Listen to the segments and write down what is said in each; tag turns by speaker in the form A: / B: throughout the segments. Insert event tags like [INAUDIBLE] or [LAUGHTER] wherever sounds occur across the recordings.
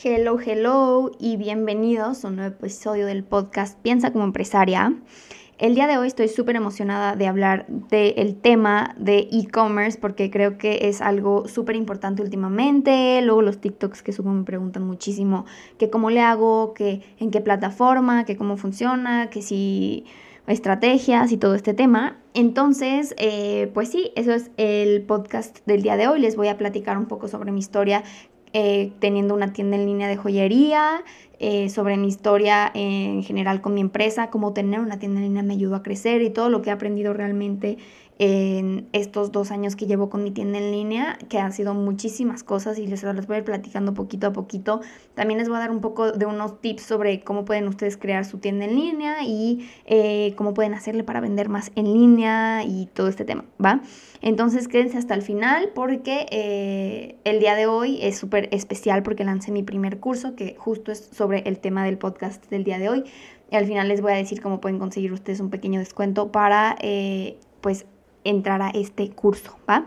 A: Hello, hello y bienvenidos a un nuevo episodio del podcast Piensa como empresaria. El día de hoy estoy súper emocionada de hablar del tema de e-commerce porque creo que es algo súper importante últimamente. Luego los TikToks que subo me preguntan muchísimo que cómo le hago, que en qué plataforma, que cómo funciona, que si estrategias y todo este tema. Entonces, eh, pues sí, eso es el podcast del día de hoy. Les voy a platicar un poco sobre mi historia eh, teniendo una tienda en línea de joyería, eh, sobre mi historia en general con mi empresa, cómo tener una tienda en línea me ayudó a crecer y todo lo que he aprendido realmente en estos dos años que llevo con mi tienda en línea, que han sido muchísimas cosas y les, voy a ir platicando poquito a poquito. También les voy a dar un poco de unos tips sobre cómo pueden ustedes crear su tienda en línea y eh, cómo pueden hacerle para vender más en línea y todo este tema, ¿va? Entonces quédense hasta el final porque eh, el día de hoy es súper especial porque lancé mi primer curso que justo es sobre el tema del podcast del día de hoy. Y al final les voy a decir cómo pueden conseguir ustedes un pequeño descuento para, eh, pues, entrar a este curso, ¿va?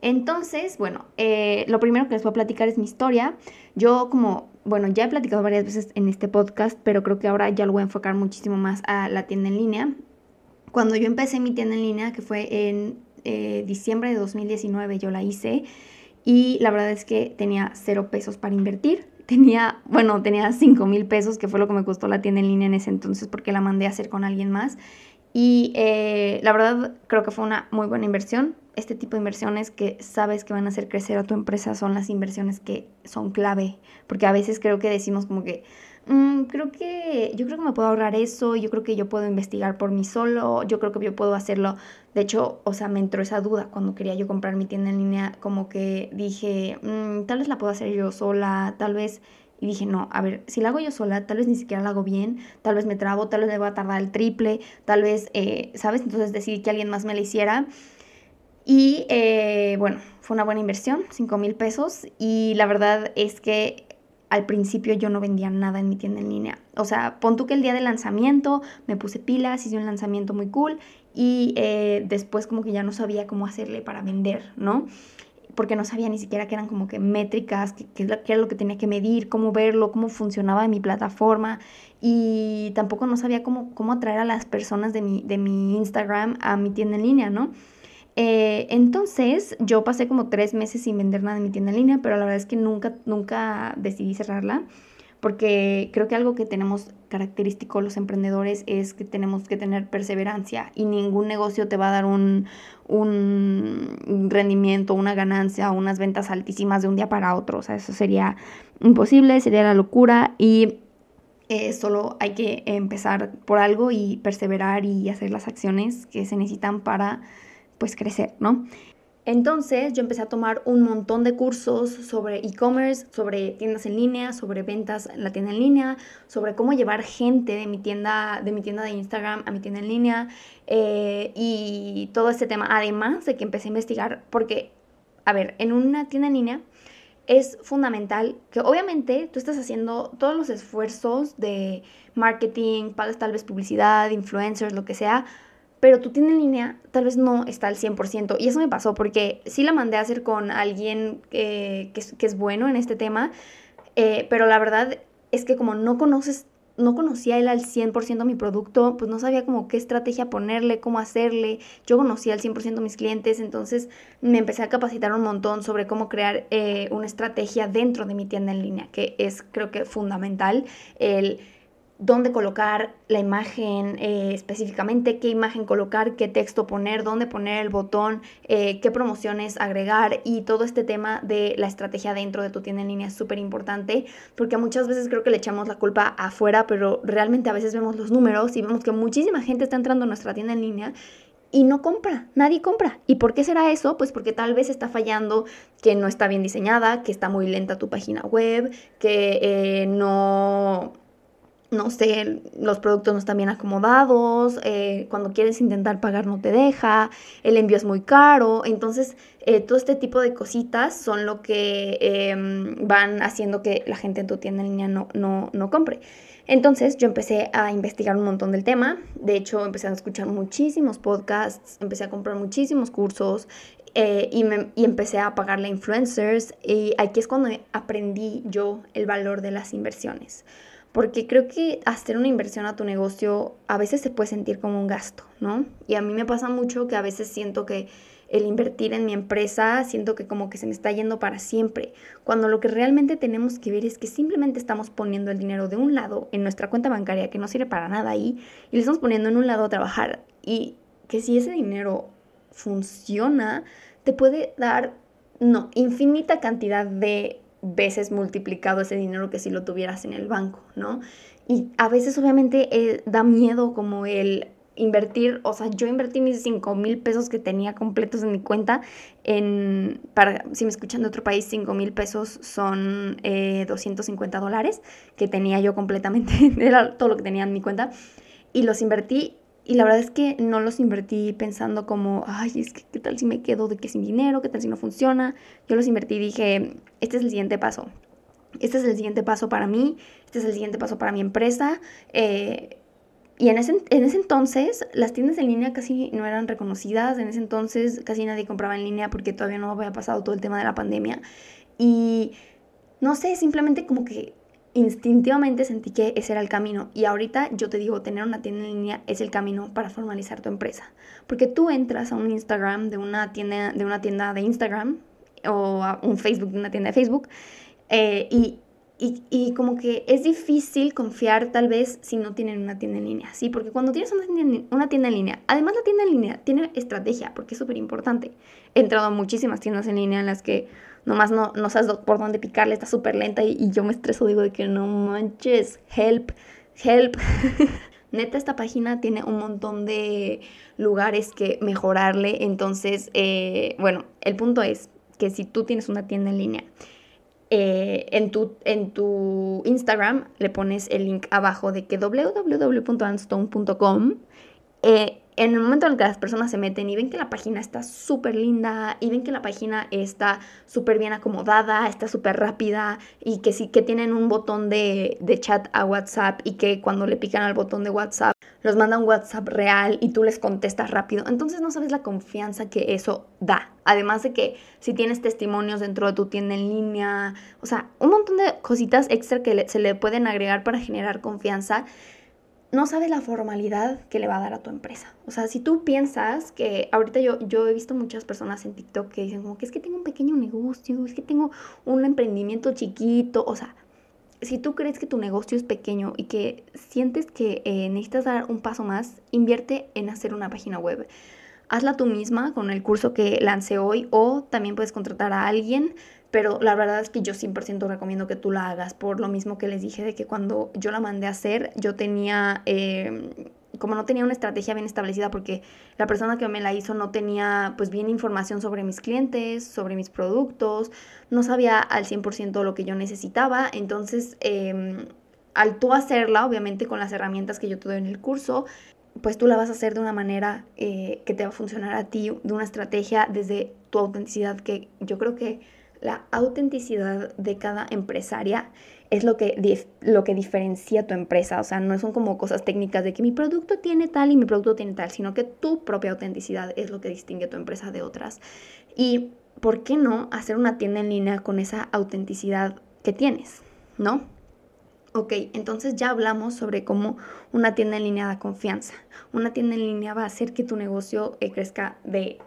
A: Entonces, bueno, eh, lo primero que les voy a platicar es mi historia. Yo como, bueno, ya he platicado varias veces en este podcast, pero creo que ahora ya lo voy a enfocar muchísimo más a la tienda en línea. Cuando yo empecé mi tienda en línea, que fue en eh, diciembre de 2019, yo la hice y la verdad es que tenía cero pesos para invertir. Tenía, bueno, tenía cinco mil pesos, que fue lo que me costó la tienda en línea en ese entonces porque la mandé a hacer con alguien más. Y eh, la verdad creo que fue una muy buena inversión. Este tipo de inversiones que sabes que van a hacer crecer a tu empresa son las inversiones que son clave. Porque a veces creo que decimos como que, mm, creo que yo creo que me puedo ahorrar eso, yo creo que yo puedo investigar por mí solo, yo creo que yo puedo hacerlo. De hecho, o sea, me entró esa duda cuando quería yo comprar mi tienda en línea, como que dije, mm, tal vez la puedo hacer yo sola, tal vez y dije, no, a ver, si la hago yo sola, tal vez ni siquiera la hago bien, tal vez me trabo, tal vez me va a tardar el triple, tal vez, eh, ¿sabes? Entonces decidí que alguien más me la hiciera. Y eh, bueno, fue una buena inversión, 5 mil pesos. Y la verdad es que al principio yo no vendía nada en mi tienda en línea. O sea, pon tú que el día del lanzamiento me puse pilas, hice un lanzamiento muy cool y eh, después como que ya no sabía cómo hacerle para vender, ¿no? Porque no sabía ni siquiera que eran como que métricas, qué era lo que tenía que medir, cómo verlo, cómo funcionaba mi plataforma y tampoco no sabía cómo, cómo atraer a las personas de mi, de mi Instagram a mi tienda en línea, ¿no? Eh, entonces yo pasé como tres meses sin vender nada en mi tienda en línea, pero la verdad es que nunca, nunca decidí cerrarla porque creo que algo que tenemos característico los emprendedores es que tenemos que tener perseverancia y ningún negocio te va a dar un, un rendimiento, una ganancia, unas ventas altísimas de un día para otro. O sea, eso sería imposible, sería la locura y eh, solo hay que empezar por algo y perseverar y hacer las acciones que se necesitan para pues crecer, ¿no? Entonces yo empecé a tomar un montón de cursos sobre e-commerce, sobre tiendas en línea, sobre ventas en la tienda en línea, sobre cómo llevar gente de mi tienda de, mi tienda de Instagram a mi tienda en línea eh, y todo este tema. Además de que empecé a investigar, porque, a ver, en una tienda en línea es fundamental que obviamente tú estás haciendo todos los esfuerzos de marketing, pagas tal vez publicidad, influencers, lo que sea, pero tu tienda en línea tal vez no está al 100%. Y eso me pasó porque sí la mandé a hacer con alguien que, es, bueno en este tema, eh, pero la verdad es que como no conoces, no conocía él al 100% mi producto, pues no sabía como qué estrategia ponerle, cómo hacerle. Yo conocía al 100% mis clientes, entonces me empecé a capacitar un montón sobre cómo crear eh, una estrategia dentro de mi tienda en línea, que es creo que fundamental el dónde colocar la imagen eh, específicamente, qué imagen colocar, qué texto poner, dónde poner el botón, eh, qué promociones agregar y todo este tema de la estrategia dentro de tu tienda en línea es súper importante porque muchas veces creo que le echamos la culpa afuera, pero realmente a veces vemos los números y vemos que muchísima gente está entrando a nuestra tienda en línea y no compra, nadie compra. ¿Y por qué será eso? Pues porque tal vez está fallando, que no está bien diseñada, que está muy lenta tu página web, que eh, no no sé, los productos no están bien acomodados, eh, cuando quieres intentar pagar no te deja, el envío es muy caro, entonces eh, todo este tipo de cositas son lo que em, van haciendo que la gente en tu tienda en línea no, no, no compre. Entonces yo empecé a investigar un montón del tema, de hecho empecé a escuchar muchísimos podcasts, empecé a comprar muchísimos cursos, eh, y, me, y, empecé a pagarle a influencers. Y aquí es cuando aprendí yo el valor de las inversiones porque creo que hacer una inversión a tu negocio a veces se puede sentir como un gasto, ¿no? Y a mí me pasa mucho que a veces siento que el invertir en mi empresa, siento que como que se me está yendo para siempre, cuando lo que realmente tenemos que ver es que simplemente estamos poniendo el dinero de un lado en nuestra cuenta bancaria que no sirve para nada ahí y le estamos poniendo en un lado a trabajar y que si ese dinero funciona, te puede dar, no, infinita cantidad de veces multiplicado ese dinero que si lo tuvieras en el banco, ¿no? Y a veces obviamente eh, da miedo como el invertir, o sea, yo invertí mis 5 mil pesos que tenía completos en mi cuenta en, para, si me escuchan de otro país, 5 mil pesos son 250 eh, dólares que tenía yo completamente, [LAUGHS] era todo lo que tenía en mi cuenta, y los invertí y la verdad es que no los invertí pensando como, ay, es que qué tal si me quedo de que sin dinero, qué tal si no funciona. Yo los invertí y dije, este es el siguiente paso. Este es el siguiente paso para mí, este es el siguiente paso para mi empresa. Eh, y en ese, en ese entonces las tiendas en línea casi no eran reconocidas, en ese entonces casi nadie compraba en línea porque todavía no había pasado todo el tema de la pandemia. Y no sé, simplemente como que instintivamente sentí que ese era el camino y ahorita yo te digo, tener una tienda en línea es el camino para formalizar tu empresa. Porque tú entras a un Instagram de una tienda de, una tienda de Instagram o a un Facebook de una tienda de Facebook eh, y, y, como que es difícil confiar tal vez si no tienen una tienda en línea, ¿sí? Porque cuando tienes una tienda, una tienda en línea, además la tienda en línea tiene estrategia porque es súper importante. He entrado a muchísimas tiendas en línea en las que nomás no, no sabes por dónde picarle, está súper lenta y, yo me estreso, digo de que no manches, help, help. [LAUGHS] Neta, esta página tiene un montón de lugares que mejorarle, entonces, eh, bueno, el punto es que si tú tienes una tienda en línea, eh, en, tu, en tu Instagram le pones el link abajo de que www.anstone.com eh, en el momento en el que las personas se meten y ven que la página está súper linda y ven que la página está súper bien acomodada, está súper rápida y que sí que tienen un botón de, chat a WhatsApp y que cuando le pican al botón de WhatsApp los manda un WhatsApp real y tú les contestas rápido. Entonces no sabes la confianza que eso da. Además de que si tienes testimonios dentro de tu tienda en línea, o sea, un montón de cositas extra que se le pueden agregar para generar confianza no sabes la formalidad que le va a dar a tu empresa. O sea, si tú piensas que ahorita yo, yo he visto muchas personas en TikTok que dicen como que es que tengo un pequeño negocio, es que tengo un emprendimiento chiquito, o sea, si tú crees que tu negocio es pequeño y que sientes que eh, necesitas dar un paso más, invierte en hacer una página web. Hazla tú misma con el curso que lancé hoy o también puedes contratar a alguien pero la verdad es que yo 100% recomiendo que tú la hagas, por lo mismo que les dije de que cuando yo la mandé a hacer, yo tenía, em, como no tenía una estrategia bien establecida, porque la persona que me la hizo no tenía pues bien información sobre mis clientes, sobre mis productos, no sabía al 100% lo que yo necesitaba, entonces em, al tú hacerla, obviamente con las herramientas que yo te doy en el curso, pues tú la vas a hacer de una manera eh, que te va a funcionar a ti, de una estrategia desde tu autenticidad, que yo creo que la autenticidad de cada empresaria es lo que, lo que diferencia tu empresa. O sea, no son como cosas técnicas de que mi producto tiene tal y mi producto tiene tal, sino que tu propia autenticidad es lo que distingue tu empresa de otras. Y, ¿por qué no hacer una tienda en línea con esa autenticidad que tienes? ¿No? Ok, entonces ya hablamos sobre cómo una tienda en línea da confianza. Una tienda en línea va a hacer que tu negocio eh, crezca de,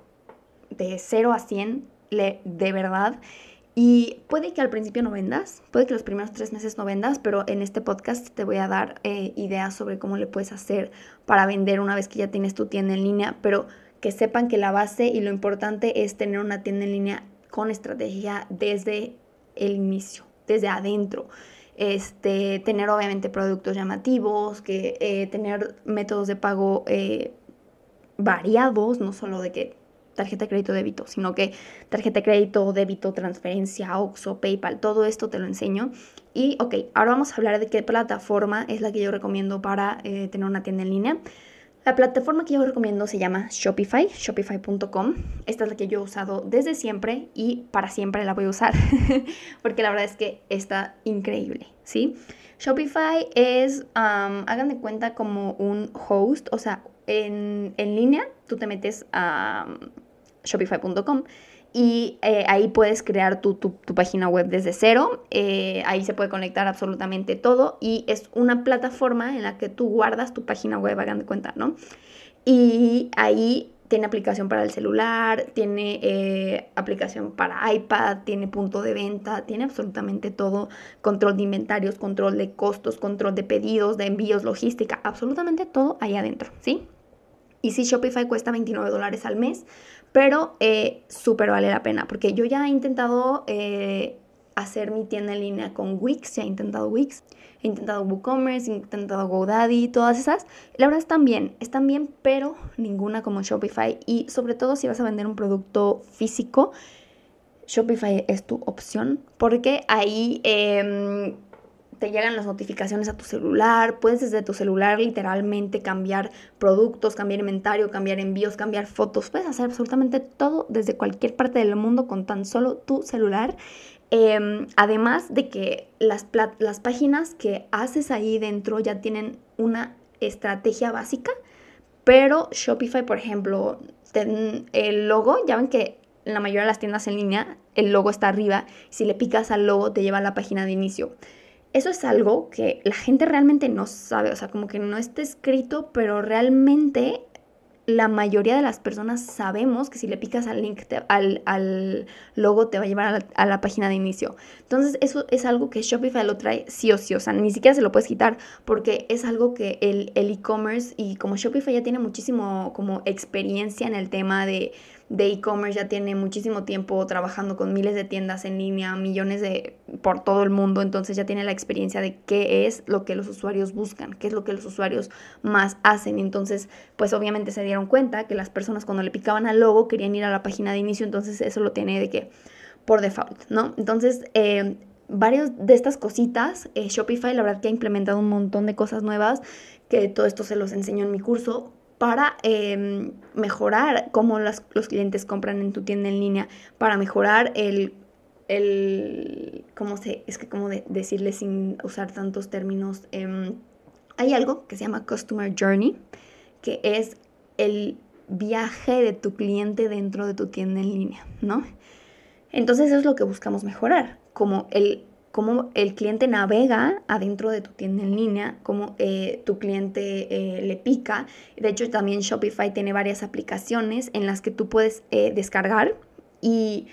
A: de 0 a 100 de verdad. Y puede que al principio no vendas, puede que los primeros tres meses no vendas, pero en este podcast te voy a dar eh, ideas sobre cómo le puedes hacer para vender una vez que ya tienes tu tienda en línea, pero que sepan que la base y lo importante es tener una tienda en línea con estrategia desde el inicio, desde adentro. Este, tener obviamente productos llamativos, que eh, tener métodos de pago eh, variados, no solo de que tarjeta de crédito débito, sino que tarjeta de crédito, débito, transferencia, OXO, PayPal, todo esto te lo enseño. Y ok, ahora vamos a hablar de qué plataforma es la que yo recomiendo para eh, tener una tienda en línea. La plataforma que yo recomiendo se llama Shopify, shopify.com. Esta es la que yo he usado desde siempre y para siempre la voy a usar, [LAUGHS] porque la verdad es que está increíble, ¿sí? Shopify es, hagan de cuenta como un host, o sea, en, en línea, tú te metes a shopify.com y eh, ahí puedes crear tu, página web desde cero. Eh, ahí se puede conectar absolutamente todo y es una plataforma en la que tú guardas tu página web, hagan de cuenta, ¿no? Y ahí tiene aplicación para el celular, tiene eh, aplicación para iPad, tiene punto de venta, tiene absolutamente todo, control de inventarios, control de costos, control de pedidos, de envíos, logística, absolutamente todo ahí adentro, ¿sí? Y si Shopify cuesta 29 dólares al mes, pero eh, súper vale la pena, porque yo ya he intentado eh, hacer mi tienda en línea con Wix, ya he intentado Wix, he intentado WooCommerce, he intentado GoDaddy, todas esas. La verdad están bien, están bien, pero ninguna como Shopify. Y sobre todo si vas a vender un producto físico, Shopify es tu opción, porque ahí... Eh, te llegan las notificaciones a tu celular, puedes desde tu celular literalmente cambiar productos, cambiar inventario, cambiar envíos, cambiar fotos, puedes hacer absolutamente todo desde cualquier parte del mundo con tan solo tu celular. Em, además de que las, las páginas que haces ahí dentro ya tienen una estrategia básica, pero Shopify, por ejemplo, el logo, ya ven que la mayoría de las tiendas en línea el logo está arriba, si le picas al logo te lleva a la página de inicio eso es algo que la gente realmente no sabe, o sea, como que no está escrito, pero realmente la mayoría de las personas sabemos que si le picas al link, al, logo, te va a llevar a la, página de inicio. Entonces, eso es algo que Shopify lo trae sí o sí, o sea, ni siquiera se lo puedes quitar porque es algo que el e-commerce y como Shopify ya tiene muchísimo como experiencia en el tema de de e-commerce ya tiene muchísimo tiempo trabajando con miles de tiendas en línea, millones de por todo el mundo, entonces ya tiene la experiencia de qué es lo que los usuarios buscan, qué es lo que los usuarios más hacen. Entonces, pues obviamente se dieron cuenta que las personas cuando le picaban al logo querían ir a la página de inicio, entonces eso lo tiene de que por default, ¿no? Entonces, eh, varios de estas cositas, eh, Shopify la verdad que ha implementado un montón de cosas nuevas, que todo esto se los enseño en mi curso, para em, mejorar cómo los clientes compran en tu tienda en línea, para mejorar el, el ¿cómo se, es que cómo decirle sin usar tantos términos? Em, hay algo que se llama Customer Journey, que es el viaje de tu cliente dentro de tu tienda en línea, ¿no? Entonces eso es lo que buscamos mejorar, como el cómo el cliente navega adentro de tu tienda en línea, cómo eh, tu cliente eh, le pica. De hecho, también Shopify tiene varias aplicaciones en las que tú puedes eh, descargar y,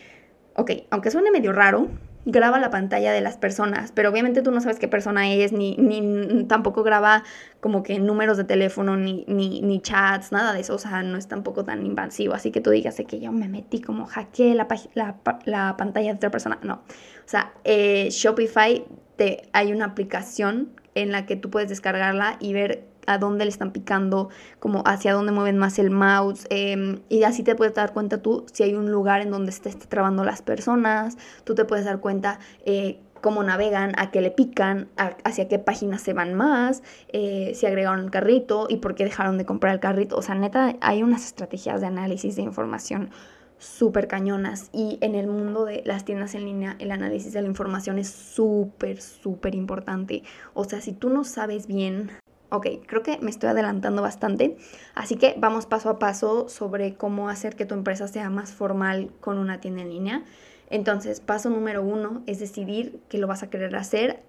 A: ok, aunque suene medio raro, graba la pantalla de las personas, pero obviamente tú no sabes qué persona es, ni, ni tampoco graba como que números de teléfono, ni, ni, ni, chats, nada de eso, o sea, no es tampoco tan invasivo, así que tú digas que yo me metí como hackeé la, la, la pantalla de otra persona, no, sea, eh, Shopify te, hay una aplicación en la que tú puedes descargarla y ver a dónde le están picando, como hacia dónde mueven más el mouse, em, y así te puedes dar cuenta tú si hay un lugar en donde se esté trabando las personas, tú te puedes dar cuenta eh, cómo navegan, a qué le pican, hacia qué páginas se van más, eh, si agregaron el carrito y por qué dejaron de comprar el carrito. O sea, neta, hay unas estrategias de análisis de información súper cañonas y en el mundo de las tiendas en línea el análisis de la información es súper, súper importante. O sea, si tú no sabes bien Ok, creo que me estoy adelantando bastante, así que vamos paso a paso sobre cómo hacer que tu empresa sea más formal con una tienda en línea. Entonces, paso número uno es decidir que lo vas a querer hacer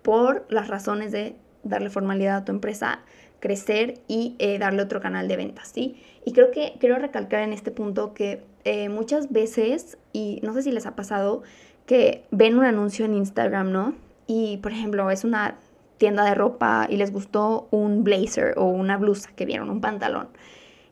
A: por las razones de darle formalidad a tu empresa, crecer y eh, darle otro canal de ventas, ¿sí? Y creo que quiero recalcar en este punto que eh, muchas veces, y no sé si les ha pasado, que ven un anuncio en Instagram, ¿no? Y, por ejemplo, es una tienda de ropa y les gustó un blazer o una blusa que vieron, un pantalón.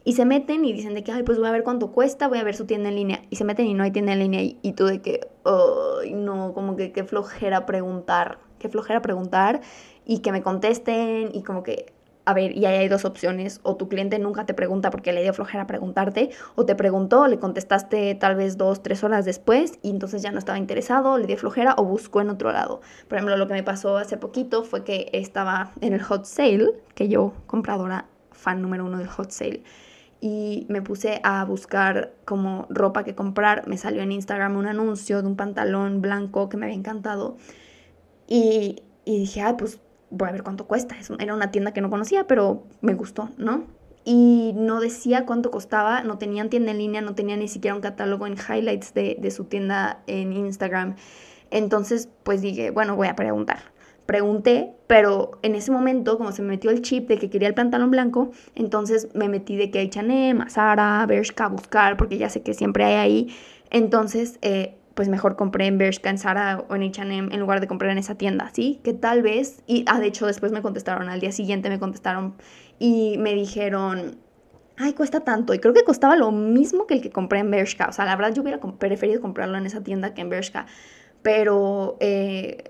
A: Y se meten y dicen de que, ay, pues voy a ver cuánto cuesta, voy a ver su tienda en línea. Y se meten y no hay tienda en línea y, tú de que, ay, no, como que qué flojera preguntar, qué flojera preguntar y que me contesten y como que a ver, y ahí hay dos opciones, o tu cliente nunca te pregunta porque le dio flojera preguntarte, o te preguntó, le contestaste tal vez dos, tres horas después y entonces ya no estaba interesado, le dio flojera o buscó en otro lado. Por ejemplo, lo que me pasó hace poquito fue que estaba en el hot sale, que yo, compradora fan número uno del hot sale, y me puse a buscar como ropa que comprar, me salió en Instagram un anuncio de un pantalón blanco que me había encantado y, y dije, ah, pues voy a ver cuánto cuesta. Era una tienda que no conocía, pero me gustó, ¿no? Y no decía cuánto costaba, no tenían tienda en línea, no tenía ni siquiera un catálogo en highlights de, de su tienda en Instagram. Entonces, pues dije, bueno, voy a preguntar. Pregunté, pero en ese momento, como se me metió el chip de que quería el pantalón blanco, entonces me metí de que H&M, Zara, Bershka buscar, porque ya sé que siempre hay ahí. Entonces, eh, pues mejor compré en Bershka, en Zara o en H&M en lugar de comprar en esa tienda, ¿sí? Que tal vez, y ah, de hecho después me contestaron, al día siguiente me contestaron y me dijeron, ay, cuesta tanto, y creo que costaba lo mismo que el que compré en Bershka, o sea, la verdad yo hubiera preferido comprarlo en esa tienda que en Bershka, pero... Eh,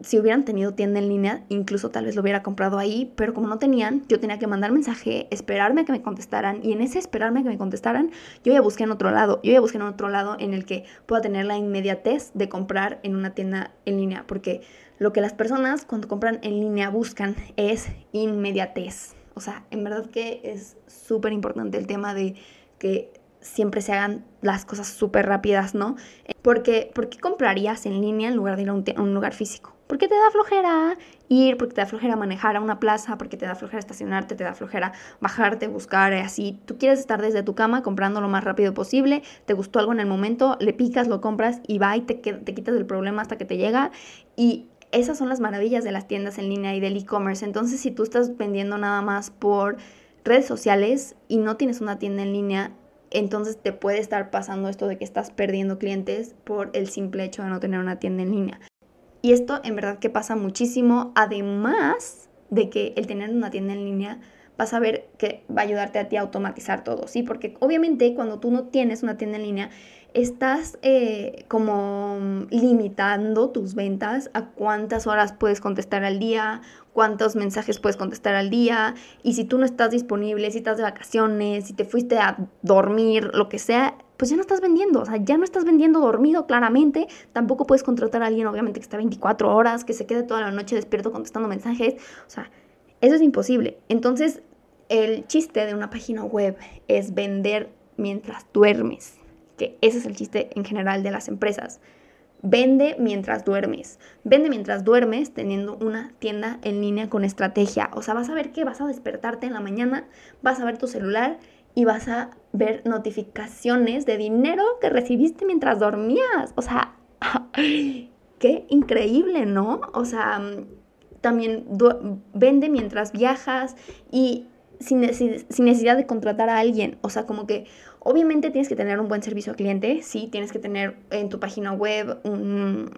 A: si hubieran tenido tienda en línea, incluso tal vez lo hubiera comprado ahí, pero como no tenían, yo tenía que mandar mensaje, esperarme a que me contestaran y en ese esperarme a que me contestaran, yo ya busqué en otro lado, yo ya busqué en otro lado en el que pueda tener la inmediatez de comprar en una tienda en línea, porque lo que las personas cuando compran en línea buscan es inmediatez. O sea, en verdad que es súper importante el tema de que siempre se hagan las cosas súper rápidas, ¿no? Porque, ¿por qué comprarías en línea en lugar de ir a un lugar físico? Porque te da flojera ir, porque te da flojera manejar a una plaza, porque te da flojera estacionarte, te da flojera bajarte, buscar, así. Tú quieres estar desde tu cama comprando lo más rápido posible, te gustó algo en el momento, le picas, lo compras y va y te, te quitas del problema hasta que te llega. Y esas son las maravillas de las tiendas en línea y del e-commerce. Entonces, si tú estás vendiendo nada más por redes sociales y no tienes una tienda en línea, entonces te puede estar pasando esto de que estás perdiendo clientes por el simple hecho de no tener una tienda en línea. Y esto en verdad que pasa muchísimo, además de que el tener una tienda en línea vas a ver que va a ayudarte a ti a automatizar todo, ¿sí? Porque obviamente cuando tú no tienes una tienda en línea, estás eh, como limitando tus ventas a cuántas horas puedes contestar al día, cuántos mensajes puedes contestar al día, y si tú no estás disponible, si estás de vacaciones, si te fuiste a dormir, lo que sea, pues ya no estás vendiendo, o sea, ya no estás vendiendo dormido claramente, tampoco puedes contratar a alguien obviamente que esté 24 horas, que se quede toda la noche despierto contestando mensajes, o sea, eso es imposible. Entonces, el chiste de una página web es vender mientras duermes, que ese es el chiste en general de las empresas. Vende mientras duermes. Vende mientras duermes teniendo una tienda en línea con estrategia. O sea, vas a ver que vas a despertarte en la mañana, vas a ver tu celular y vas a ver notificaciones de dinero que recibiste mientras dormías. O sea, [LAUGHS] qué increíble, ¿no? O sea, también vende mientras viajas y sin, necesidad de contratar a alguien. O sea, como que obviamente tienes que tener un buen servicio al cliente, sí, tienes que tener en tu página web un,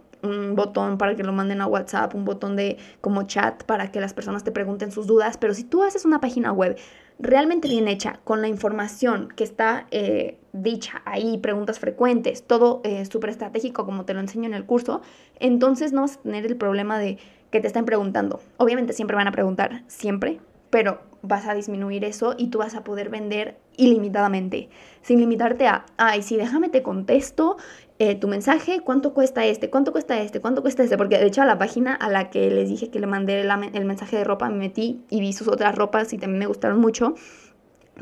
A: botón para que lo manden a WhatsApp, un botón de como chat para que las personas te pregunten sus dudas, pero si tú haces una página web realmente bien hecha, con la información que está eh, dicha ahí, preguntas frecuentes, todo eh, súper estratégico como te lo enseño en el curso, entonces no vas a tener el problema de que te estén preguntando. Obviamente siempre van a preguntar, siempre, pero vas a disminuir eso y tú vas a poder vender ilimitadamente, sin limitarte a, ay, sí, déjame te contesto eh, tu mensaje, cuánto cuesta este, cuánto cuesta este, cuánto cuesta este, porque de hecho a la página a la que les dije que le mandé el mensaje de ropa me metí y vi sus otras ropas y también me gustaron mucho,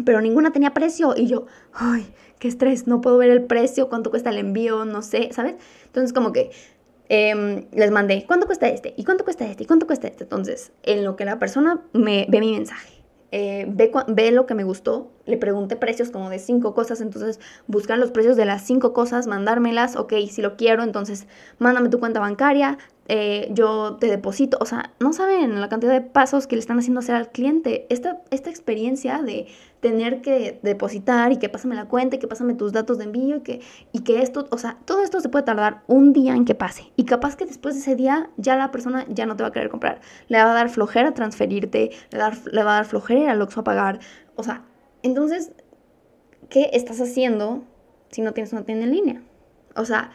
A: pero ninguna tenía precio y yo, ay, qué estrés, no puedo ver el precio, cuánto cuesta el envío, no sé, ¿sabes? Entonces como que em, les mandé, ¿cuánto cuesta este? ¿Y cuánto cuesta este? ¿Y cuánto cuesta este? Entonces, en lo que la persona me ve mi mensaje eh, ve, ve, lo que me gustó, le pregunté precios como de cinco cosas, entonces buscar los precios de las cinco cosas, mandármelas, ok, si lo quiero, entonces mándame tu cuenta bancaria, eh, yo te deposito, o sea, no saben la cantidad de pasos que le están haciendo hacer al cliente. Esta, esta experiencia de tener que depositar y que pásame la cuenta y que pásame tus datos de envío y que, y que esto, o sea, todo esto se puede tardar un día en que pase. Y capaz que después de ese día ya la persona ya no te va a querer comprar. Le va a dar flojera transferirte, le, le va a dar flojera al Oxxo a pagar. O sea, entonces, ¿qué estás haciendo si no tienes una tienda en línea? O sea,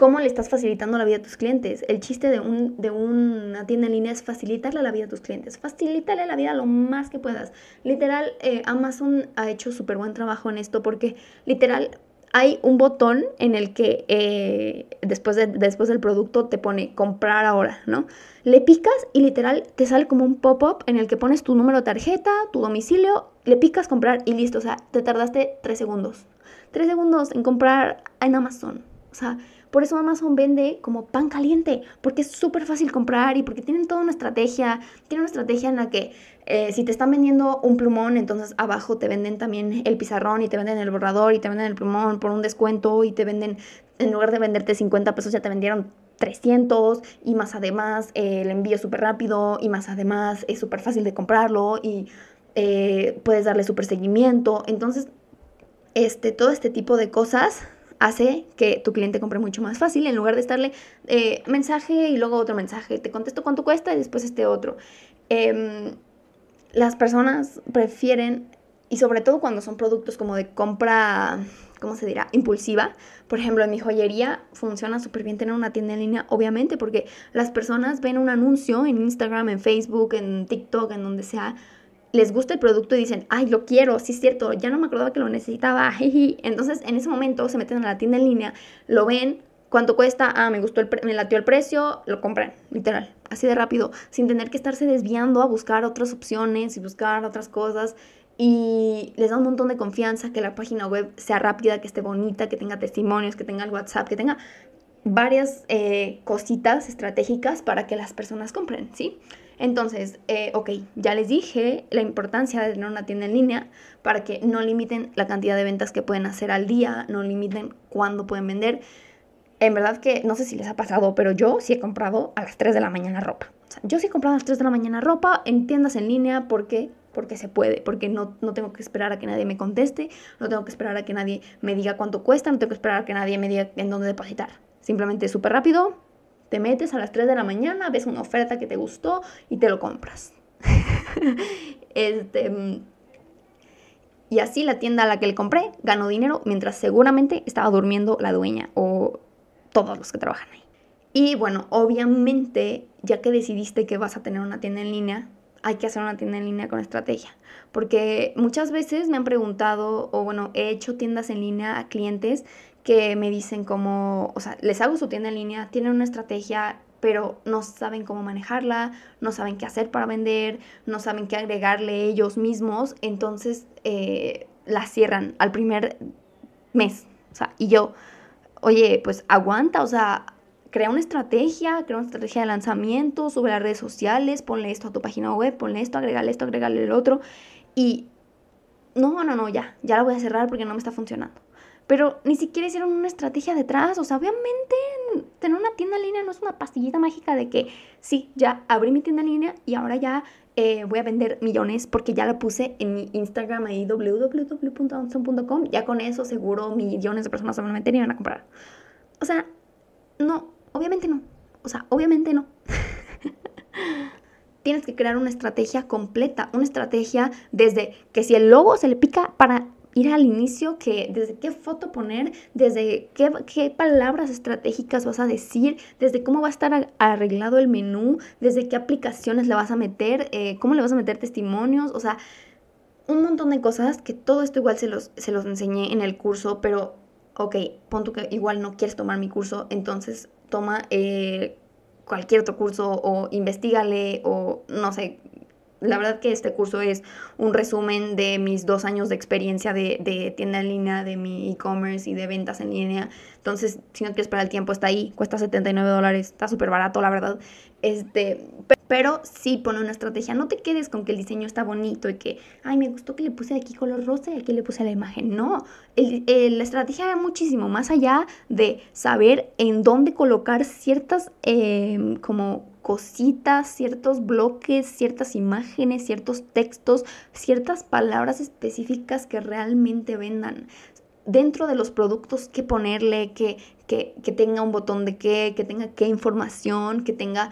A: ¿Cómo le estás facilitando la vida a tus clientes? El chiste de, un, de una tienda en línea es facilitarle la vida a tus clientes. Facilítale la vida lo más que puedas. Literal, eh, Amazon ha hecho súper buen trabajo en esto porque literal hay un botón en el que eh, después, de, después del producto te pone comprar ahora, ¿no? Le picas y literal te sale como un pop-up en el que pones tu número de tarjeta, tu domicilio, le picas comprar y listo. O sea, te tardaste tres segundos. Tres segundos en comprar en Amazon. O sea, por eso Amazon vende como pan caliente, porque es súper fácil comprar y porque tienen toda una estrategia. Tienen una estrategia en la que eh, si te están vendiendo un plumón, entonces abajo te venden también el pizarrón y te venden el borrador y te venden el plumón por un descuento y te venden, en lugar de venderte 50 pesos, ya te vendieron 300 y más además eh, el envío súper rápido y más además es súper fácil de comprarlo y eh, puedes darle súper seguimiento. Entonces, este, todo este tipo de cosas hace que tu cliente compre mucho más fácil en lugar de estarle eh, mensaje y luego otro mensaje, te contesto cuánto cuesta y después este otro. Em, las personas prefieren, y sobre todo cuando son productos como de compra, ¿cómo se dirá? Impulsiva. Por ejemplo, en mi joyería funciona súper bien tener una tienda en línea, obviamente, porque las personas ven un anuncio en Instagram, en Facebook, en TikTok, en donde sea les gusta el producto y dicen, ay, lo quiero, sí es cierto, ya no me acordaba que lo necesitaba, [LAUGHS] Entonces, en ese momento se meten a la tienda en línea, lo ven, cuánto cuesta, ah, me gustó, el me latió el precio, lo compran, literal, así de rápido, sin tener que estarse desviando a buscar otras opciones y buscar otras cosas. Y les da un montón de confianza que la página web sea rápida, que esté bonita, que tenga testimonios, que tenga el WhatsApp, que tenga varias eh, cositas estratégicas para que las personas compren, ¿sí? Entonces, eh, ok, ya les dije la importancia de tener una tienda en línea para que no limiten la cantidad de ventas que pueden hacer al día, no limiten cuándo pueden vender. En verdad que no sé si les ha pasado, pero yo sí he comprado a las 3 de la mañana ropa. Yo sí he comprado a las 3 de la mañana ropa en tiendas en línea porque porque se puede, porque no, no, tengo que esperar a que nadie me conteste, no tengo que esperar a que nadie me diga cuánto cuesta, no tengo que esperar a que nadie me diga en dónde depositar. Simplemente súper rápido, te metes a las 3 de la mañana, ves una oferta que te gustó y te lo compras. [LAUGHS] este, y así la tienda a la que le compré ganó dinero mientras seguramente estaba durmiendo la dueña o todos los que trabajan ahí. Y bueno, obviamente, ya que decidiste que vas a tener una tienda en línea, hay que hacer una tienda en línea con estrategia. Porque muchas veces me han preguntado, o bueno, he hecho tiendas en línea a clientes que me dicen cómo, o sea, les hago su tienda en línea, tienen una estrategia, pero no saben cómo manejarla, no saben qué hacer para vender, no saben qué agregarle ellos mismos, entonces eh, la cierran al primer mes. O sea, y yo, oye, pues aguanta, o sea, crea una estrategia, crea una estrategia de lanzamiento, sube las redes sociales, ponle esto a tu página web, ponle esto, agregale esto, agregale el otro. Y no, no, no, ya, ya la voy a cerrar porque no me está funcionando pero ni siquiera hicieron una estrategia detrás. O sea, obviamente tener una tienda en línea no es una pastillita mágica de que sí, ya abrí mi tienda en línea y ahora ya eh, voy a vender millones porque ya la puse en mi Instagram ahí www.amazon.com. Ya con eso seguro millones de personas y van a comprar. O sea, no, obviamente no. O sea, obviamente no. [LAUGHS] Tienes que crear una estrategia completa, una estrategia desde que si el logo se le pica para ir al inicio, que desde qué foto poner, desde qué, qué, palabras estratégicas vas a decir, desde cómo va a estar arreglado el menú, desde qué aplicaciones le vas a meter, eh, cómo le vas a meter testimonios, o sea, un montón de cosas que todo esto igual se los, se los enseñé en el curso, pero ok, pon que igual no quieres tomar mi curso, entonces toma eh, cualquier otro curso o investigale o no sé, la verdad que este curso es un resumen de mis dos años de experiencia de, de tienda en línea, de mi e-commerce y de ventas en línea. Entonces, si no quieres esperar el tiempo, está ahí, cuesta 79 dólares, está súper barato, la verdad. Este, pero sí pone una estrategia. No te quedes con que el diseño está bonito y que, ay, me gustó que le puse aquí color rosa y aquí le puse la imagen. No, la estrategia va muchísimo más allá de saber en dónde colocar ciertas em, como cositas, ciertos bloques, ciertas imágenes, ciertos textos, ciertas palabras específicas que realmente vendan. Dentro de los productos, qué ponerle, que, que, que tenga un botón de qué, que tenga qué información, que tenga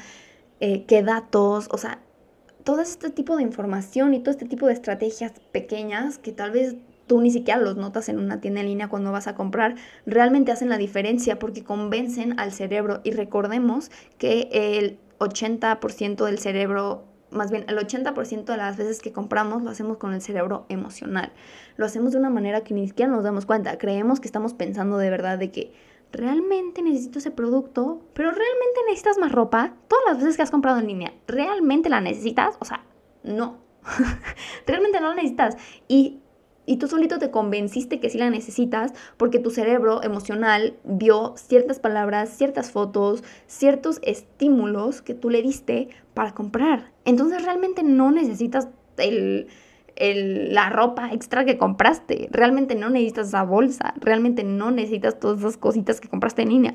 A: eh, qué datos, o sea, todo este tipo de información y todo este tipo de estrategias pequeñas que tal vez tú ni siquiera los notas en una tienda en línea cuando vas a comprar, realmente hacen la diferencia porque convencen al cerebro y recordemos que el 80% del cerebro más bien el 80% de las veces que compramos lo hacemos con el cerebro emocional. Lo hacemos de una manera que ni siquiera nos damos cuenta. Creemos que estamos pensando de verdad de que realmente necesito ese producto, pero realmente necesitas más ropa. Todas las veces que has comprado en línea, ¿realmente la necesitas? O sea, no. [LAUGHS] realmente no la necesitas. Y y tú solito te convenciste que sí la necesitas porque tu cerebro emocional vio ciertas palabras, ciertas fotos, ciertos estímulos que tú le diste para comprar. Entonces realmente no necesitas la ropa extra que compraste, realmente no necesitas esa bolsa, realmente no necesitas todas esas cositas que compraste en línea.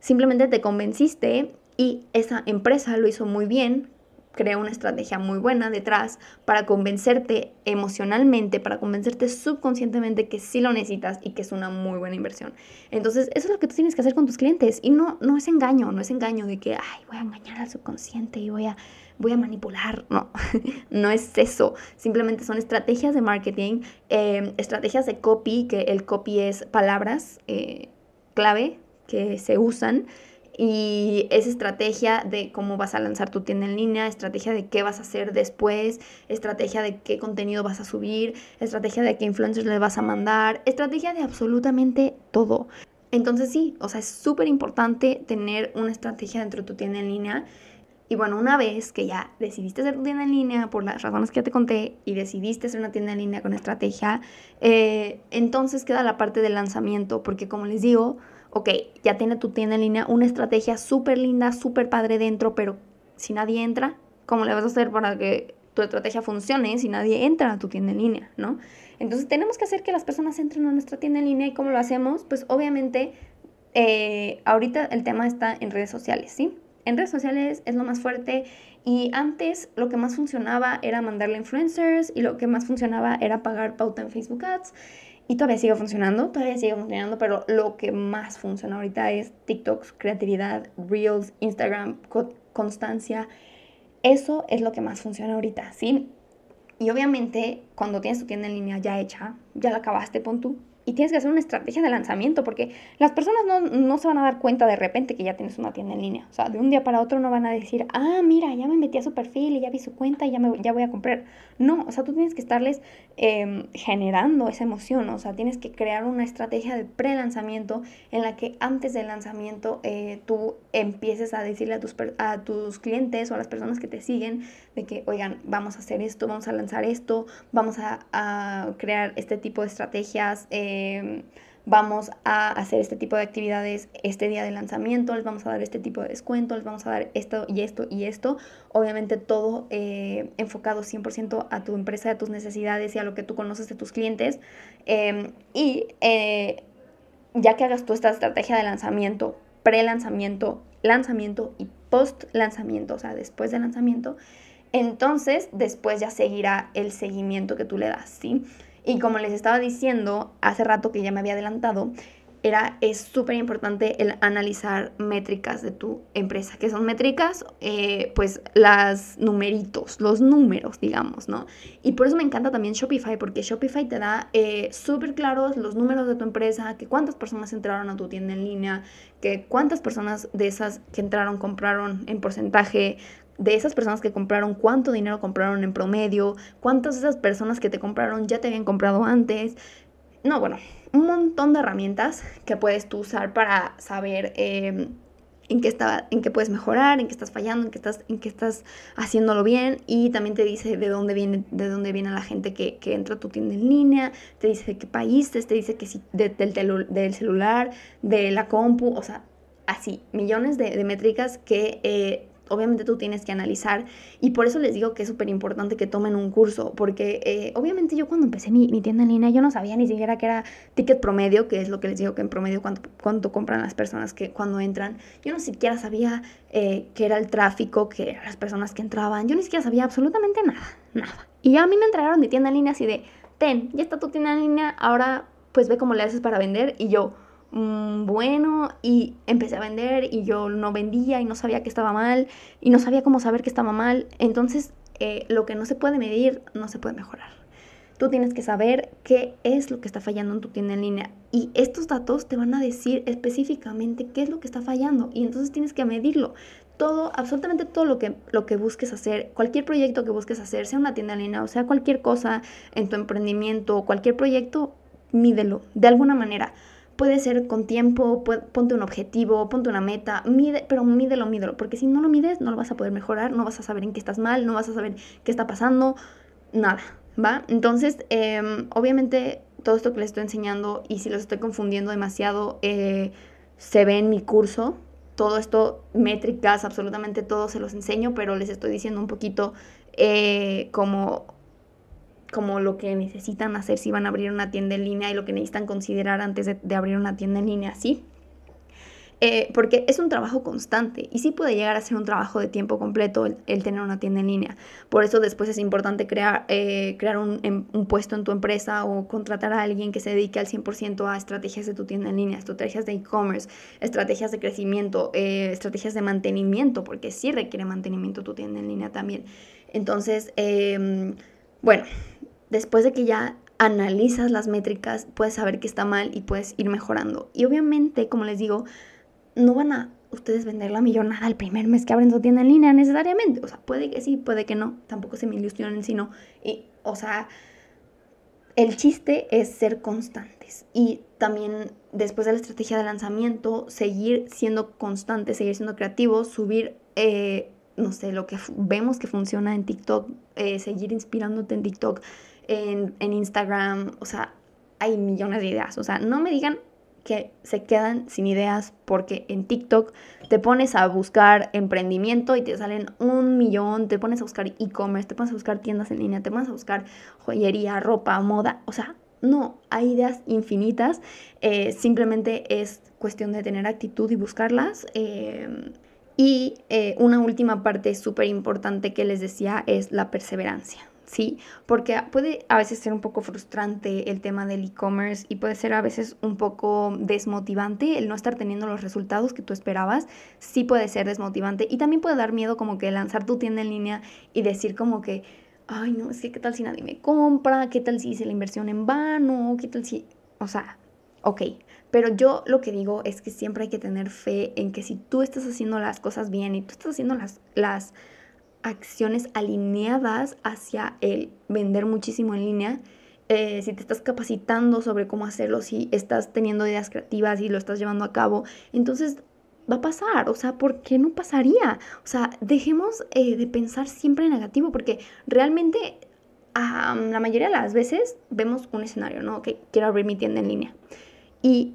A: Simplemente te convenciste y esa empresa lo hizo muy bien crea una estrategia muy buena detrás para convencerte emocionalmente, para convencerte subconscientemente que sí lo necesitas y que es una muy buena inversión. Entonces, eso es lo que tú tienes que hacer con tus clientes y no, no es engaño, no es engaño de que, ay, voy a engañar al subconsciente y voy a, voy a manipular. [LAUGHS] No, no es eso. Simplemente son estrategias de marketing, eh, estrategias de copy, que el copy es palabras eh, clave que se usan y es estrategia de cómo vas a lanzar tu tienda en línea, estrategia de qué vas a hacer después, estrategia de qué contenido vas a subir, estrategia de qué influencers le vas a mandar, estrategia de absolutamente todo. Entonces sí, o sea, es súper importante tener una estrategia dentro de tu tienda en línea. Y bueno, una vez que ya decidiste hacer tu tienda en línea por las razones que ya te conté y decidiste hacer una tienda en línea con estrategia, eh, entonces queda la parte del lanzamiento, porque como les digo, ok, ya tiene tu tienda en línea, una estrategia súper linda, súper padre dentro, pero si nadie entra, ¿cómo le vas a hacer para que tu estrategia funcione si nadie entra a tu tienda en línea, ¿no? Entonces tenemos que hacer que las personas entren a nuestra tienda en línea y cómo lo hacemos, pues obviamente eh, ahorita el tema está en redes sociales, ¿sí? En redes sociales es lo más fuerte y antes lo que más funcionaba era mandarle influencers y lo que más funcionaba era pagar pauta en Facebook Ads y todavía sigue funcionando, todavía sigue funcionando, pero lo que más funciona ahorita es TikToks, creatividad, Reels, Instagram, constancia. Eso es lo que más funciona ahorita, ¿sí? Y obviamente, cuando tienes tu tienda en línea ya hecha, ya la acabaste, pon tú, y tienes que hacer una estrategia de lanzamiento porque las personas no, se van a dar cuenta de repente que ya tienes una tienda en línea. O sea, de un día para otro no van a decir, ah, mira, ya me metí a su perfil y ya vi su cuenta y ya, me, ya voy a comprar. No, o sea, tú tienes que estarles em, generando esa emoción. O sea, tienes que crear una estrategia de pre-lanzamiento en la que antes del lanzamiento eh, tú empieces a decirle a tus, a tus clientes o a las personas que te siguen de que, oigan, vamos a hacer esto, vamos a lanzar esto, vamos a, crear este tipo de estrategias. Em, vamos a hacer este tipo de actividades este día de lanzamiento, les vamos a dar este tipo de descuento, les vamos a dar esto y esto y esto. Obviamente todo eh, enfocado 100% a tu empresa, a tus necesidades y a lo que tú conoces de tus clientes. Em, y eh, ya que hagas tú esta estrategia de lanzamiento, pre-lanzamiento, lanzamiento y post-lanzamiento, o sea, después del lanzamiento, entonces después ya seguirá el seguimiento que tú le das, ¿sí? Y como les estaba diciendo hace rato que ya me había adelantado, era, es súper importante el analizar métricas de tu empresa. que son métricas? Eh, pues las numeritos, los números, digamos, ¿no? Y por eso me encanta también Shopify, porque Shopify te da eh, súper claros los números de tu empresa, que cuántas personas entraron a tu tienda en línea, que cuántas personas de esas que entraron compraron en porcentaje, de esas personas que compraron, cuánto dinero compraron en promedio, cuántas de esas personas que te compraron ya te habían comprado antes. No, bueno, un montón de herramientas que puedes tú usar para saber em, en, qué está, en qué puedes mejorar, en qué estás fallando, en qué estás, en qué estás haciéndolo bien. Y también te dice de dónde viene, de dónde viene la gente que, entra a tu tienda en línea, te dice de qué país, te dice que si del, del, celular, de la compu, o sea, así, millones de, métricas que eh, obviamente tú tienes que analizar y por eso les digo que es súper importante que tomen un curso, porque eh, obviamente yo cuando empecé mi, tienda en línea yo no sabía ni siquiera que era ticket promedio, que es lo que les digo que en promedio cuánto, compran las personas que cuando entran, yo no siquiera sabía eh, qué era el tráfico, qué eran las personas que entraban, yo ni siquiera sabía absolutamente nada, nada. Y a mí me entregaron mi tienda en línea así de, ten, ya está tu tienda en línea, ahora pues ve cómo le haces para vender y yo Mm, bueno y empecé a vender y yo no vendía y no sabía que estaba mal y no sabía cómo saber que estaba mal. Entonces, eh, lo que no se puede medir no se puede mejorar. tú tienes que saber qué es lo que está fallando en tu tienda en línea. Y estos datos te van a decir específicamente qué es lo que está fallando. Y entonces tienes que medirlo. Todo, absolutamente todo lo que, lo que busques hacer, cualquier proyecto que busques hacer, sea una tienda en línea o sea cualquier cosa en tu emprendimiento, cualquier proyecto, mídelo de alguna manera Puede ser con tiempo, ponte un objetivo, ponte una meta, mide, pero mídelo, mídelo, porque si no lo mides no lo vas a poder mejorar, no vas a saber en qué estás mal, no vas a saber qué está pasando, nada, ¿va? Entonces, em, obviamente todo esto que les estoy enseñando y si los estoy confundiendo demasiado, eh, se ve en mi curso, todo esto, métricas, absolutamente todo se los enseño, pero les estoy diciendo un poquito eh, como como lo que necesitan hacer si van a abrir una tienda en línea y lo que necesitan considerar antes de, abrir una tienda en línea, ¿sí? Eh, porque es un trabajo constante y sí puede llegar a ser un trabajo de tiempo completo el, tener una tienda en línea. Por eso después es importante crear, eh, crear em, un, puesto en tu empresa o contratar a alguien que se dedique al 100% a estrategias de tu tienda en línea, estrategias de e-commerce, estrategias de crecimiento, eh, estrategias de mantenimiento, porque sí requiere mantenimiento tu tienda en línea también. Entonces, em, bueno, después de que ya analizas las métricas, puedes saber que está mal y puedes ir mejorando. Y obviamente, como les digo, no van a ustedes vender la millonada el primer mes que abren su tienda en línea necesariamente. O sea, puede que sí, puede que no. Tampoco se me ilusionen, sino, y, o sea, el chiste es ser constantes y también después de la estrategia de lanzamiento, seguir siendo constantes, seguir siendo creativos, subir eh, no sé, lo que vemos que funciona en TikTok, eh, seguir inspirándote en TikTok, en, Instagram, o sea, hay millones de ideas, o sea, no me digan que se quedan sin ideas porque en TikTok te pones a buscar emprendimiento y te salen un millón, te pones a buscar e-commerce, te pones a buscar tiendas en línea, te pones a buscar joyería, ropa, moda, o sea, no, hay ideas infinitas, eh, simplemente es cuestión de tener actitud y buscarlas. Eh, y eh, una última parte súper importante que les decía es la perseverancia. ¿sí? Porque puede a veces ser un poco frustrante el tema del e-commerce y puede ser a veces un poco desmotivante el no estar teniendo los resultados que tú esperabas, sí puede ser desmotivante y también puede dar miedo como que lanzar tu tienda en línea y decir como que, ay no, es que qué tal si nadie me compra, qué tal si hice la inversión en vano, qué tal si, o sea, ok, pero yo lo que digo es que siempre hay que tener fe en que si tú estás haciendo las cosas bien y tú estás haciendo las, las acciones alineadas hacia el vender muchísimo en línea, eh, si te estás capacitando sobre cómo hacerlo, si estás teniendo ideas creativas y lo estás llevando a cabo, entonces va a pasar. O sea, ¿por qué no pasaría? O sea, dejemos eh, de pensar siempre negativo porque realmente la mayoría de las veces vemos un escenario, ¿no? Ok, quiero abrir mi tienda en línea. Y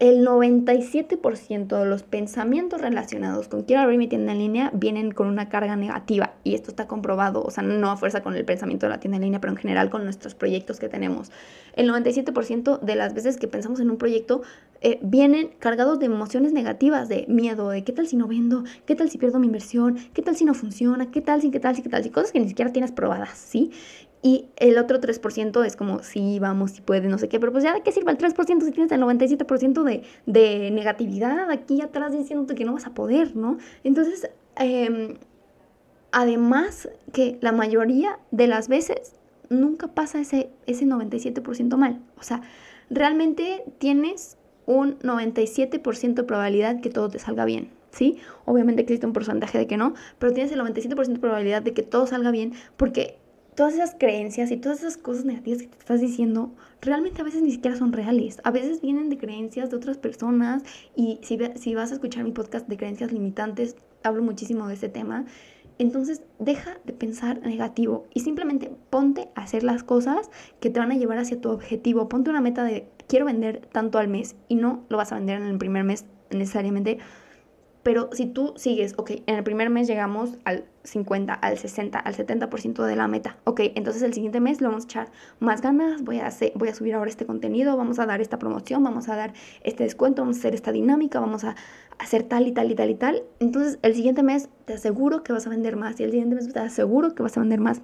A: el 97% de los pensamientos relacionados con quiero abrir mi tienda en línea vienen con una carga negativa y esto está comprobado, o sea, no a fuerza con el pensamiento de la tienda en línea, pero en general con nuestros proyectos que tenemos. El 97% de las veces que pensamos en un proyecto eh, vienen cargados de emociones negativas, de miedo, de qué tal si no vendo, qué tal si pierdo mi inversión, qué tal si no funciona, qué tal si, qué tal si, qué tal si, cosas que ni siquiera tienes probadas, ¿sí? Y el otro 3% es como, sí, vamos, si puede, no sé qué, pero pues ya de qué sirve el 3% si tienes el 97% de, de negatividad aquí atrás diciéndote que no vas a poder, ¿no? Entonces, em, además que la mayoría de las veces nunca pasa ese, ese 97% mal. O sea, realmente tienes un 97% de probabilidad que todo te salga bien. ¿Sí? Obviamente existe un porcentaje de que no, pero tienes el 97% de probabilidad de que todo salga bien porque todas esas creencias y todas esas cosas negativas que te estás diciendo, realmente a veces ni siquiera son reales. A veces vienen de creencias de otras personas y si, si vas a escuchar mi podcast de creencias limitantes, hablo muchísimo de ese tema. Entonces, deja de pensar negativo y simplemente ponte a hacer las cosas que te van a llevar hacia tu objetivo. Ponte una meta de quiero vender tanto al mes y no lo vas a vender en el primer mes necesariamente pero si tú sigues, ok, en el primer mes llegamos al 50, al 60, al 70% de la meta. Ok, entonces el siguiente mes le vamos a echar más ganas, voy a, hacer, voy a subir ahora este contenido, vamos a dar esta promoción, vamos a dar este descuento, vamos a hacer esta dinámica, vamos a hacer tal y tal y tal y tal. Entonces el siguiente mes te aseguro que vas a vender más y el siguiente mes te aseguro que vas a vender más.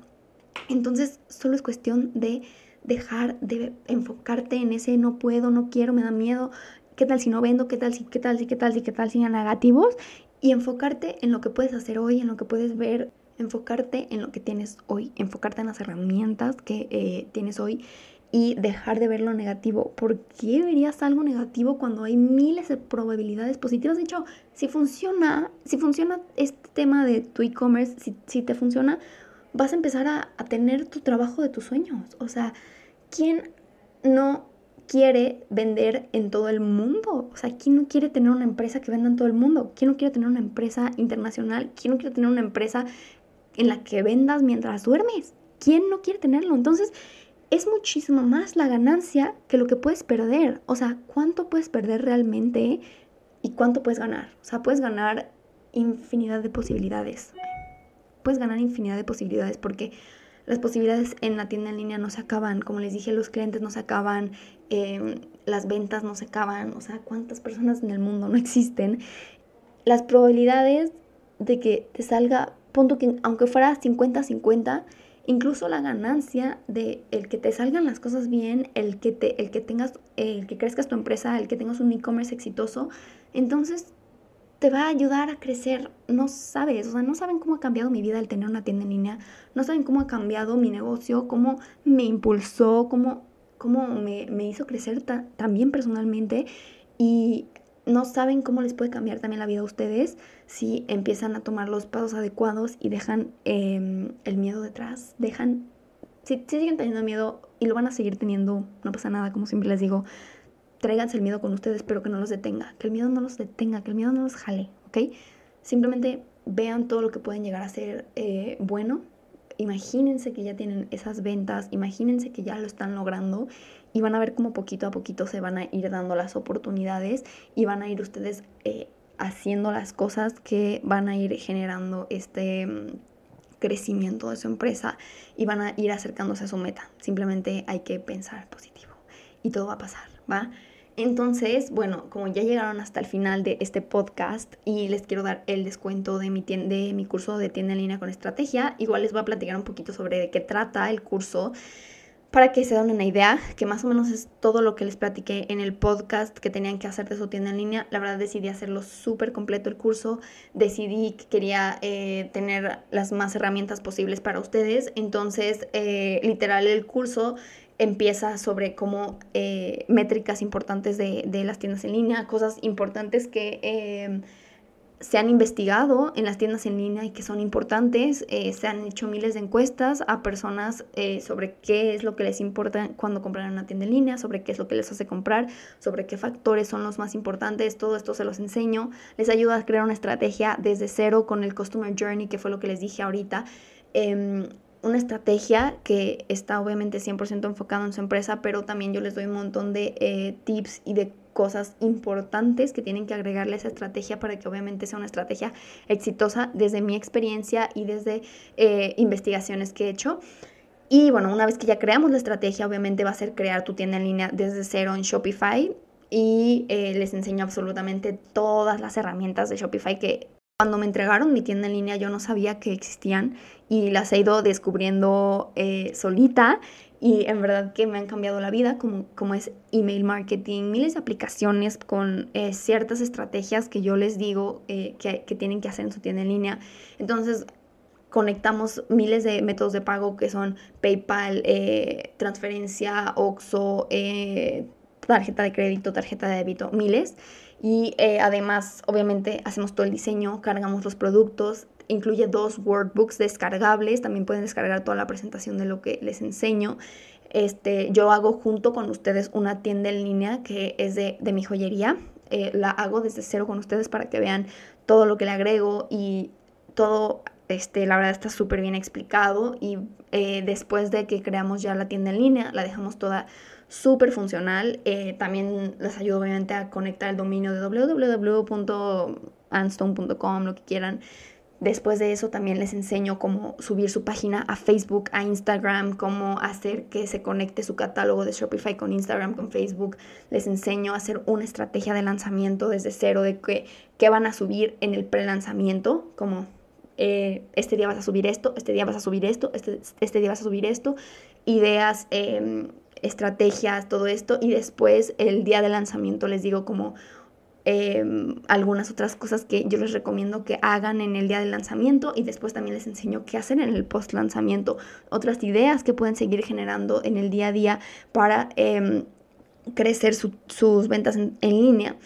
A: Entonces solo es cuestión de dejar de enfocarte en ese no puedo, no quiero, me da miedo, qué tal si no vendo, qué tal si, qué tal si, qué tal si, qué tal si negativos y enfocarte en lo que puedes hacer hoy, en lo que puedes ver enfocarte en lo que tienes hoy, enfocarte en las herramientas que eh, tienes hoy y dejar de ver lo negativo. ¿Por qué verías algo negativo cuando hay miles de probabilidades positivas? De hecho, si funciona, si funciona este tema de tu e-commerce, si, si, te funciona, vas a empezar a, a tener tu trabajo de tus sueños. O sea, ¿quién no quiere vender en todo el mundo? O sea, ¿quién no quiere tener una empresa que venda en todo el mundo? ¿Quién no quiere tener una empresa internacional? ¿Quién no quiere tener una empresa en la que vendas mientras duermes? ¿Quién no quiere tenerlo? Entonces, es muchísimo más la ganancia que lo que puedes perder. O sea, ¿cuánto puedes perder realmente y cuánto puedes ganar? O sea, puedes ganar infinidad de posibilidades. Puedes ganar infinidad de posibilidades porque las posibilidades en la tienda en línea no se acaban. Como les dije, los clientes no se acaban, em, las ventas no se acaban. O sea, ¿cuántas personas en el mundo no existen? Las probabilidades de que te salga, punto que aunque fuera 50-50, incluso la ganancia de el que te salgan las cosas bien, el que te, el que tengas, el que crezcas tu empresa, el que tengas un e-commerce exitoso, entonces te va a ayudar a crecer. No sabes, o sea, no saben cómo ha cambiado mi vida el tener una tienda en línea, no saben cómo ha cambiado mi negocio, cómo me impulsó, cómo, cómo me, me hizo crecer también personalmente y no saben cómo les puede cambiar también la vida a ustedes si empiezan a tomar los pasos adecuados y dejan em, el miedo detrás, dejan, si, siguen teniendo miedo y lo van a seguir teniendo, no pasa nada, como siempre les digo, tráiganse el miedo con ustedes, pero que no los detenga, que el miedo no los detenga, que el miedo no los jale, ¿ok? Simplemente vean todo lo que pueden llegar a ser eh, bueno, imagínense que ya tienen esas ventas, imagínense que ya lo están logrando y van a ver cómo poquito a poquito se van a ir dando las oportunidades y van a ir ustedes eh, haciendo las cosas que van a ir generando este mm, crecimiento de su empresa y van a ir acercándose a su meta. Simplemente hay que pensar positivo y todo va a pasar, ¿va? Entonces, bueno, como ya llegaron hasta el final de este podcast y les quiero dar el descuento de mi, de mi curso de tienda en línea con estrategia, igual les voy a platicar un poquito sobre de qué trata el curso para que se den una idea, que más o menos es todo lo que les platiqué en el podcast que tenían que hacer de su tienda en línea. La verdad decidí hacerlo súper completo el curso, decidí que quería eh, tener las más herramientas posibles para ustedes, entonces eh, literal el curso empieza sobre cómo eh, métricas importantes de, de, las tiendas en línea, cosas importantes que eh, se han investigado en las tiendas en línea y que son importantes. Eh, se han hecho miles de encuestas a personas sobre qué es lo que les importa cuando compran una tienda en línea, sobre qué es lo que les hace comprar, sobre qué factores son los más importantes. Todo esto se los enseño. Les ayuda a crear una estrategia desde cero con el Customer Journey, que fue lo que les dije ahorita em, una estrategia que está obviamente 100% enfocada en su empresa, pero también yo les doy un montón de eh, tips y de cosas importantes que tienen que agregarle a esa estrategia para que obviamente sea una estrategia exitosa desde mi experiencia y desde eh, investigaciones que he hecho. Y bueno, una vez que ya creamos la estrategia, obviamente va a ser crear tu tienda en línea desde cero en Shopify y eh, les enseño absolutamente todas las herramientas de Shopify que cuando me entregaron mi tienda en línea yo no sabía que existían y las he ido descubriendo eh, solita y en verdad que me han cambiado la vida, como, como es email marketing, miles de aplicaciones con eh, ciertas estrategias que yo les digo eh, que, que, tienen que hacer en su tienda en línea. Entonces conectamos miles de métodos de pago que son PayPal, transferencia, OXO, tarjeta de crédito, tarjeta de débito, miles. Y eh, además, obviamente, hacemos todo el diseño, cargamos los productos, incluye dos workbooks descargables, también pueden descargar toda la presentación de lo que les enseño. Este, yo hago junto con ustedes una tienda en línea que es de, de mi joyería. Eh, la hago desde cero con ustedes para que vean todo lo que le agrego y todo, este, la verdad está súper bien explicado. Y eh, después de que creamos ya la tienda en línea, la dejamos toda súper funcional. Eh, también les ayudo obviamente a conectar el dominio de www.anstone.com, lo que quieran. Después de eso también les enseño cómo subir su página a Facebook, a Instagram, cómo hacer que se conecte su catálogo de Shopify con Instagram, con Facebook. Les enseño a hacer una estrategia de lanzamiento desde cero, de qué, van a subir en el pre-lanzamiento, como eh, este día vas a subir esto, este día vas a subir esto, este, este día vas a subir esto, ideas. Eh, estrategias, todo esto, y después el día de lanzamiento les digo como em, algunas otras cosas que yo les recomiendo que hagan en el día del lanzamiento y después también les enseño qué hacer en el post lanzamiento, otras ideas que pueden seguir generando en el día a día para em, crecer sus ventas en, línea.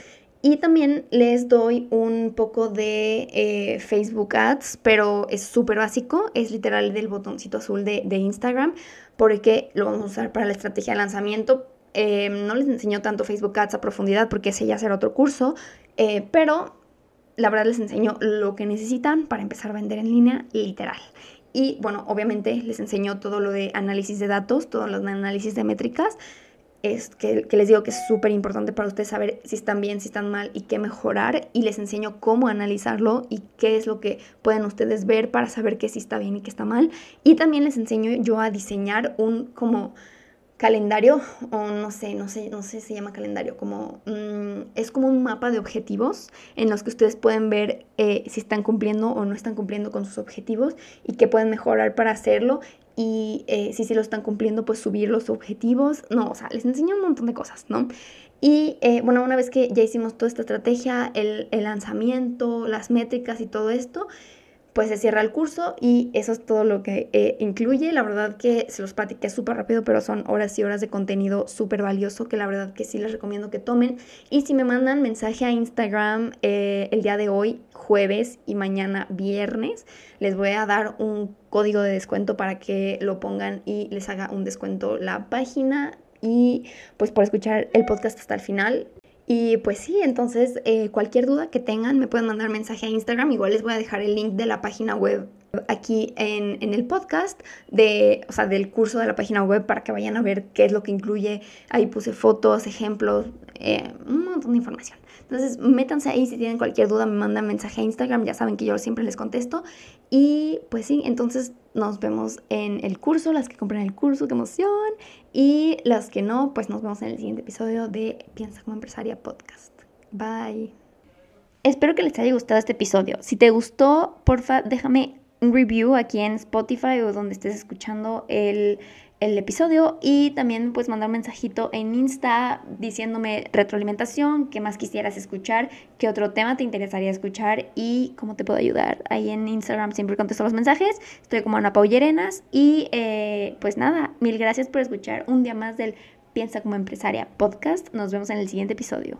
A: Y también les doy un poco de eh, Facebook Ads, pero es súper básico, es literal del botoncito azul de, de Instagram, porque lo vamos a usar para la estrategia de lanzamiento Em, no les enseño tanto Facebook Ads a profundidad porque ese ya será otro curso, eh, pero la verdad les enseño lo que necesitan para empezar a vender en línea literal. Y bueno, obviamente les enseño todo lo de análisis de datos, todo lo de análisis de métricas, es que, les digo que es súper importante para ustedes saber si están bien, si están mal y qué mejorar. Y les enseño cómo analizarlo y qué es lo que pueden ustedes ver para saber qué sí está bien y qué está mal. Y también les enseño yo a diseñar un como calendario, o no sé, no sé, no sé si se llama calendario, como mm, es como un mapa de objetivos en los que ustedes pueden ver eh, si están cumpliendo o no están cumpliendo con sus objetivos y qué pueden mejorar para hacerlo y eh, si sí lo están cumpliendo, pues subir los objetivos. No, o sea, les enseño un montón de cosas, ¿no? Y eh, bueno, una vez que ya hicimos toda esta estrategia, el lanzamiento, las métricas y todo esto, pues se cierra el curso y eso es todo lo que eh, incluye. La verdad que se los platiqué súper rápido, pero son horas y horas de contenido súper valioso que la verdad que sí les recomiendo que tomen. Y si me mandan mensaje a Instagram eh, el día de hoy, jueves y mañana viernes, les voy a dar un código de descuento para que lo pongan y les haga un descuento la página. Y pues por escuchar el podcast hasta el final, y pues sí, entonces eh, cualquier duda que tengan me pueden mandar mensaje a Instagram. Igual les voy a dejar el link de la página web aquí en, el podcast, de, o sea, del curso de la página web para que vayan a ver qué es lo que incluye. Ahí puse fotos, ejemplos, eh, un montón de información. Entonces, métanse ahí si tienen cualquier duda, me mandan mensaje a Instagram, ya saben que yo siempre les contesto. Y pues sí, entonces nos vemos en el curso, las que compren el curso, qué emoción. Y las que no, pues nos vemos en el siguiente episodio de Piensa como empresaria podcast. Bye. Espero que les haya gustado este episodio. Si te gustó, porfa, déjame un review aquí en Spotify o donde estés escuchando el el episodio y también puedes mandar un mensajito en Insta diciéndome retroalimentación, qué más quisieras escuchar, qué otro tema te interesaría escuchar y cómo te puedo ayudar. Ahí en Instagram siempre contesto los mensajes, estoy como Ana Paullerenas y eh, pues nada, mil gracias por escuchar un día más del Piensa como empresaria podcast. Nos vemos en el siguiente episodio.